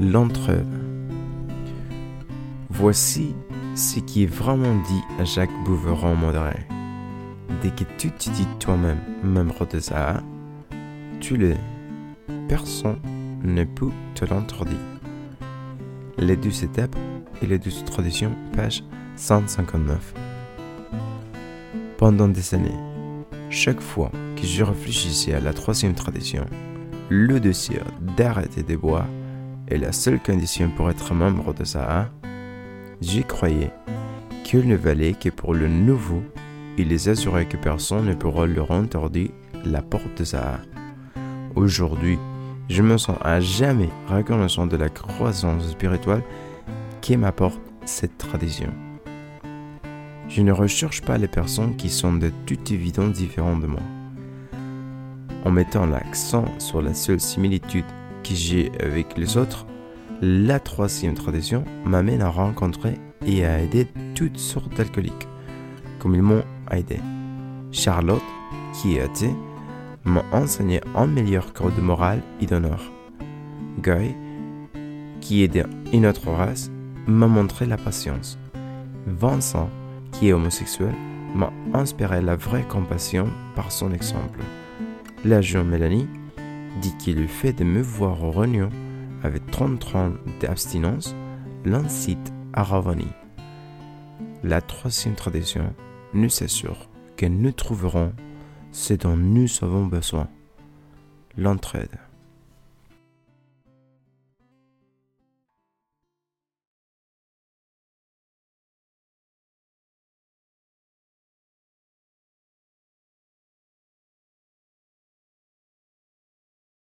L'entraide. Voici ce qui est vraiment dit à Jacques Bouveron modéré. Dès que tu te dis toi-même membre de ça, tu l'es. Personne ne peut te l'interdire. Les deux étapes et les deux traditions, page 159. Pendant des années, chaque fois que je réfléchissais à la troisième tradition, le désir d'arrêter de boire est la seule condition pour être membre de ça, j'y croyais qu'il ne valait que pour le nouveau il les assurait que personne ne pourra leur interdire la porte de ça. Aujourd'hui, je me sens à jamais reconnaissant de la croissance spirituelle qui m'apporte cette tradition. Je ne recherche pas les personnes qui sont de toute évidence différentes de moi. En mettant l'accent sur la seule similitude j'ai avec les autres, la troisième tradition m'amène à rencontrer et à aider toutes sortes d'alcooliques, comme ils m'ont aidé. Charlotte, qui est athée, m'a enseigné un meilleur code de morale et d'honneur. Guy, qui est d'une autre race, m'a montré la patience. Vincent, qui est homosexuel, m'a inspiré la vraie compassion par son exemple. La jeune Mélanie dit que le fait de me voir au réunion avec 30 ans d'abstinence l'incite à revenir. La troisième tradition nous assure que nous trouverons ce dont nous avons besoin, l'entraide.